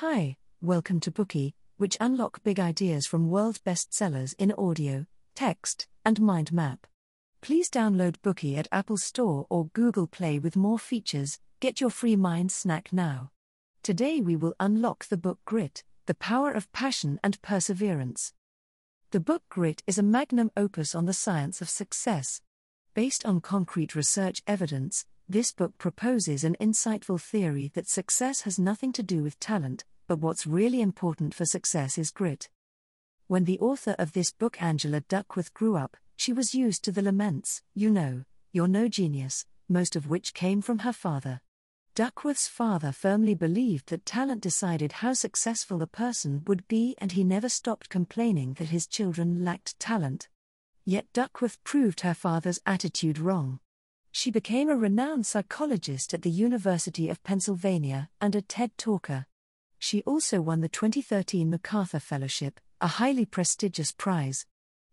Hi, welcome to Bookey, which unlock big ideas from world bestsellers in audio, text, and mind map. Please download Bookey at Apple Store or Google Play with more features. Get your free mind snack now. Today we will unlock the book Grit, The Power of Passion and Perseverance. The book Grit is a magnum opus on the science of success. Based on concrete research evidence, this book proposes an insightful theory that success has nothing to do with talent, but what's really important for success is grit. When the author of this book, Angela Duckworth, grew up, she was used to the laments, you know, you're no genius, most of which came from her father. Duckworth's father firmly believed that talent decided how successful a person would be, and he never stopped complaining that his children lacked talent. Yet Duckworth proved her father's attitude wrong. She became a renowned psychologist at the University of Pennsylvania and a TED talker. She also won the 2013 MacArthur Fellowship, a highly prestigious prize.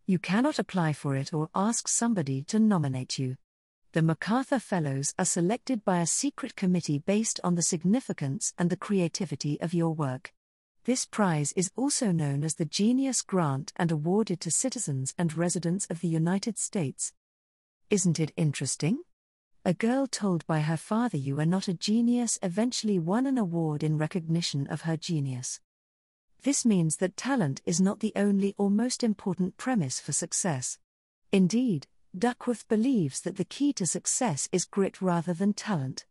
You cannot apply for it or ask somebody to nominate you. The MacArthur Fellows are selected by a secret committee based on the significance and the creativity of your work. This prize is also known as the Genius Grant and awarded to citizens and residents of the United States. Isn't it interesting? A girl told by her father you are not a genius eventually won an award in recognition of her genius. This means that talent is not the only or most important premise for success. Indeed, Duckworth believes that the key to success is grit rather than talent.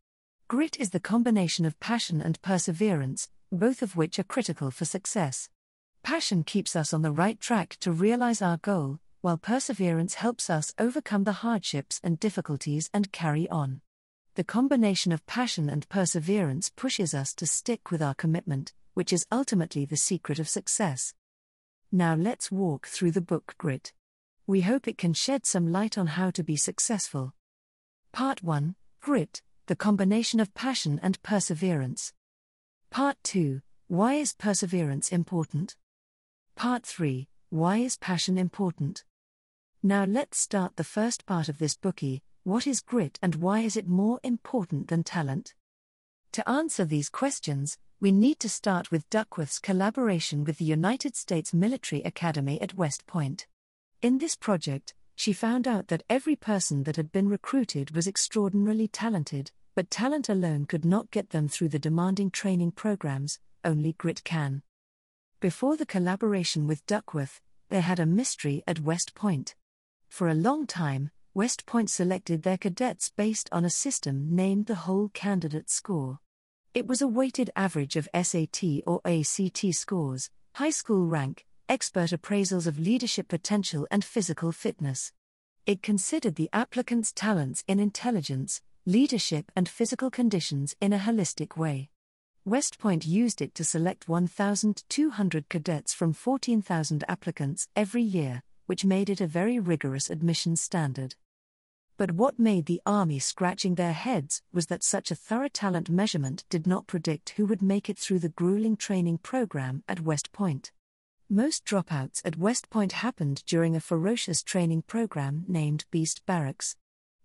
Grit is the combination of passion and perseverance, both of which are critical for success. Passion keeps us on the right track to realize our goal, while perseverance helps us overcome the hardships and difficulties and carry on. The combination of passion and perseverance pushes us to stick with our commitment, which is ultimately the secret of success. Now let's walk through the book Grit. We hope it can shed some light on how to be successful. Part 1 Grit, the combination of passion and perseverance. Part 2 Why is perseverance important? Part 3 Why is passion important? Now let's start the first part of this Bookey what is grit and why is it more important than talent? To answer these questions, we need to start with Duckworth's collaboration with the United States Military Academy at West Point. In this project, she found out that every person that had been recruited was extraordinarily talented, but talent alone could not get them through the demanding training programs, only grit can. Before the collaboration with Duckworth, they had a mystery at West Point. For a long time, West Point selected their cadets based on a system named the Whole Candidate Score. It was a weighted average of SAT or ACT scores, high school rank, expert appraisals of leadership potential, and physical fitness. It considered the applicant's talents in intelligence, leadership, and physical conditions in a holistic way. West Point used it to select 1,200 cadets from 14,000 applicants every year, which made it a very rigorous admission standard. But what made the Army scratching their heads was that such a thorough talent measurement did not predict who would make it through the grueling training program at West Point. Most dropouts at West Point happened during a ferocious training program named Beast Barracks.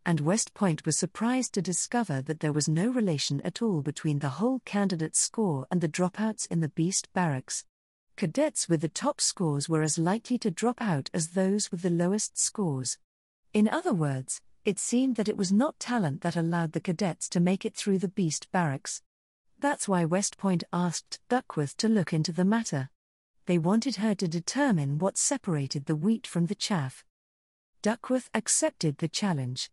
And West Point was surprised to discover that there was no relation at all between the whole candidate score and the dropouts in the Beast Barracks. Cadets with the top scores were as likely to drop out as those with the lowest scores. In other words, it seemed that it was not talent that allowed the cadets to make it through the beast barracks. That's why West Point asked Duckworth to look into the matter. They wanted her to determine what separated the wheat from the chaff. Duckworth accepted the challenge.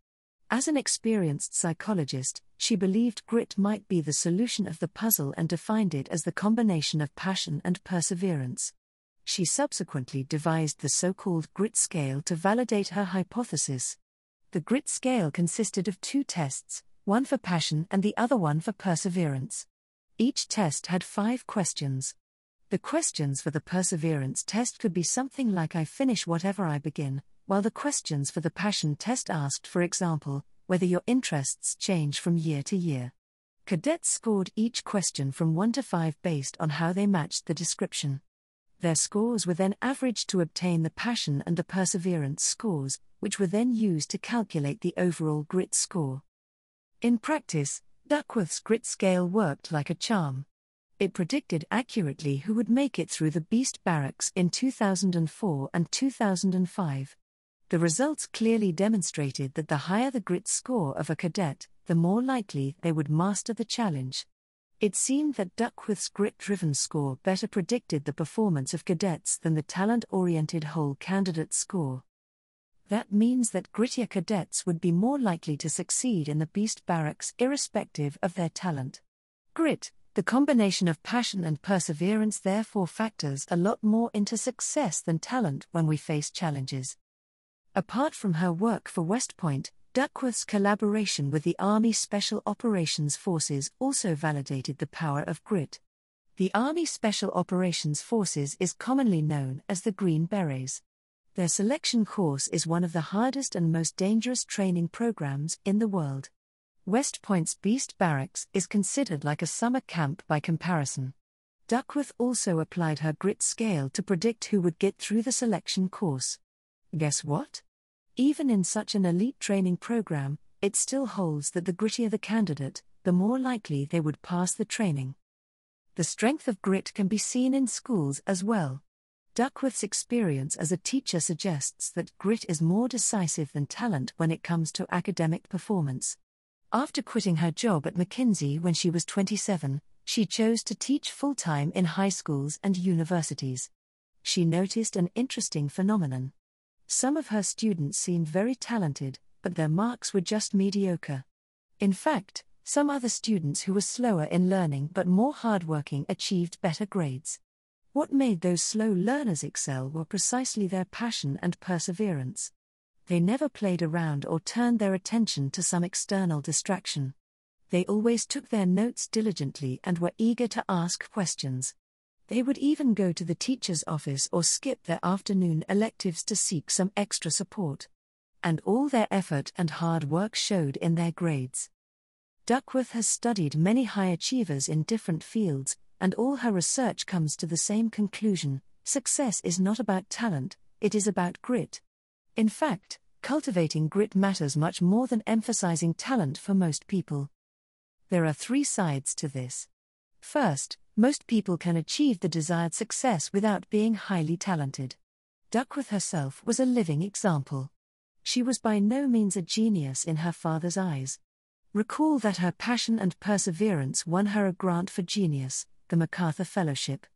As an experienced psychologist, she believed grit might be the solution of the puzzle and defined it as the combination of passion and perseverance. She subsequently devised the so called grit scale to validate her hypothesis. The grit scale consisted of two tests, one for passion and the other one for perseverance. Each test had five questions. The questions for the perseverance test could be something like I finish whatever I begin, while the questions for the passion test asked, for example, whether your interests change from year to year. Cadets scored each question from 1 to 5 based on how they matched the description. Their scores were then averaged to obtain the passion and the perseverance scores, which were then used to calculate the overall grit score. In practice, Duckworth's grit scale worked like a charm. It predicted accurately who would make it through the Beast Barracks in 2004 and 2005. The results clearly demonstrated that the higher the grit score of a cadet, the more likely they would master the challenge. It seemed that Duckworth's grit driven score better predicted the performance of cadets than the talent oriented whole candidate score. That means that grittier cadets would be more likely to succeed in the Beast Barracks irrespective of their talent. Grit, the combination of passion and perseverance therefore factors a lot more into success than talent when we face challenges. Apart from her work for West Point, Duckworth's collaboration with the Army Special Operations Forces also validated the power of grit. The Army Special Operations Forces is commonly known as the Green Berets. Their selection course is one of the hardest and most dangerous training programs in the world. West Point's Beast Barracks is considered like a summer camp by comparison. Duckworth also applied her grit scale to predict who would get through the selection course. Guess what? Even in such an elite training program, it still holds that the grittier the candidate, the more likely they would pass the training. The strength of grit can be seen in schools as well. Duckworth's experience as a teacher suggests that grit is more decisive than talent when it comes to academic performance. After quitting her job at McKinsey when she was 27, she chose to teach full time in high schools and universities. She noticed an interesting phenomenon. Some of her students seemed very talented, but their marks were just mediocre. In fact, some other students who were slower in learning but more hardworking achieved better grades. What made those slow learners excel were precisely their passion and perseverance they never played around or turned their attention to some external distraction. They always took their notes diligently and were eager to ask questions. They would even go to the teacher's office or skip their afternoon electives to seek some extra support. And all their effort and hard work showed in their grades. Duckworth has studied many high achievers in different fields, and all her research comes to the same conclusion success is not about talent, it is about grit. In fact, cultivating grit matters much more than emphasizing talent for most people. There are three sides to this. First, most people can achieve the desired success without being highly talented. Duckworth herself was a living example. She was by no means a genius in her father's eyes. Recall that her passion and perseverance won her a grant for genius, the MacArthur Fellowship.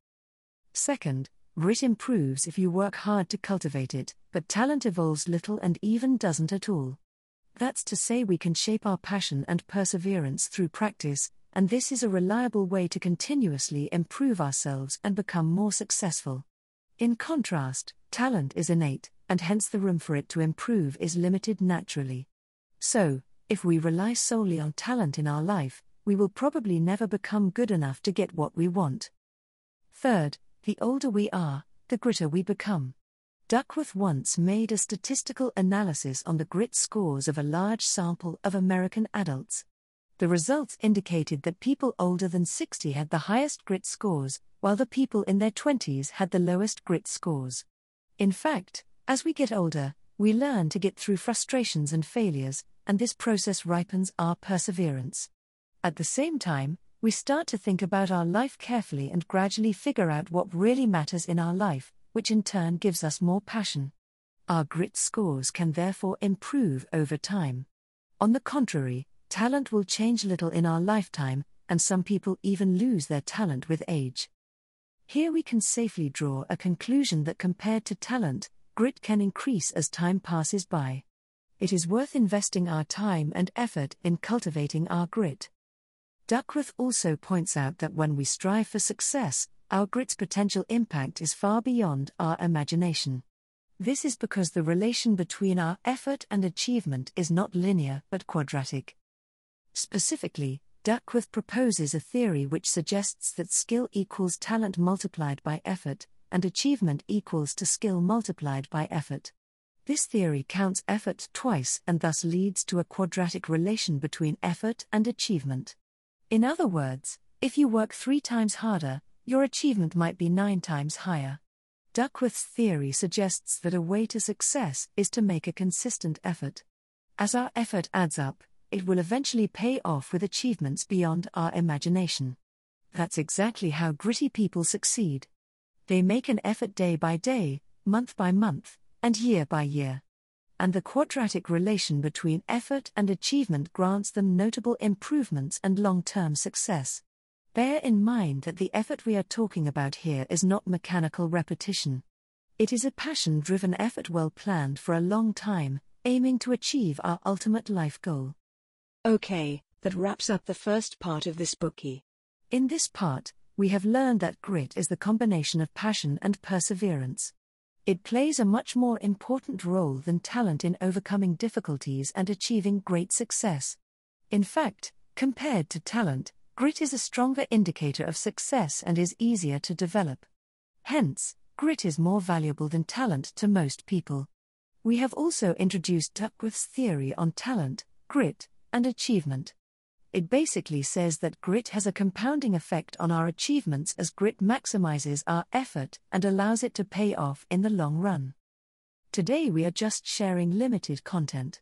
Second, Grit improves if you work hard to cultivate it, but talent evolves little and even doesn't at all. That's to say, we can shape our passion and perseverance through practice, and this is a reliable way to continuously improve ourselves and become more successful. In contrast, talent is innate, and hence the room for it to improve is limited naturally. So, if we rely solely on talent in our life, we will probably never become good enough to get what we want. Third, the older we are, the gritter we become. Duckworth once made a statistical analysis on the grit scores of a large sample of American adults. The results indicated that people older than 60 had the highest grit scores, while the people in their 20s had the lowest grit scores. In fact, as we get older, we learn to get through frustrations and failures, and this process ripens our perseverance. At the same time, we start to think about our life carefully and gradually figure out what really matters in our life, which in turn gives us more passion. Our grit scores can therefore improve over time. On the contrary, talent will change little in our lifetime, and some people even lose their talent with age. Here we can safely draw a conclusion that compared to talent, grit can increase as time passes by. It is worth investing our time and effort in cultivating our grit. Duckworth also points out that when we strive for success, our grit's potential impact is far beyond our imagination. This is because the relation between our effort and achievement is not linear but quadratic. Specifically, Duckworth proposes a theory which suggests that skill equals talent multiplied by effort, and achievement equals to skill multiplied by effort. This theory counts effort twice and thus leads to a quadratic relation between effort and achievement. In other words, if you work three times harder, your achievement might be nine times higher. Duckworth's theory suggests that a way to success is to make a consistent effort. As our effort adds up, it will eventually pay off with achievements beyond our imagination. That's exactly how gritty people succeed. They make an effort day by day, month by month, and year by year. And the quadratic relation between effort and achievement grants them notable improvements and long term success. Bear in mind that the effort we are talking about here is not mechanical repetition. It is a passion driven effort well planned for a long time, aiming to achieve our ultimate life goal. Okay, that wraps up the first part of this Bookey. In this part, we have learned that grit is the combination of passion and perseverance. It plays a much more important role than talent in overcoming difficulties and achieving great success. In fact, compared to talent, grit is a stronger indicator of success and is easier to develop. Hence, grit is more valuable than talent to most people. We have also introduced Duckworth's theory on talent, grit, and achievement. It basically says that grit has a compounding effect on our achievements as grit maximizes our effort and allows it to pay off in the long run. Today we are just sharing limited content.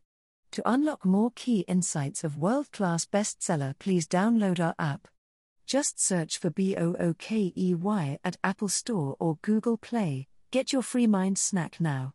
To unlock more key insights of world class bestseller, please download our app. Just search for B O O K E Y at Apple Store or Google Play. Get your free mind snack now.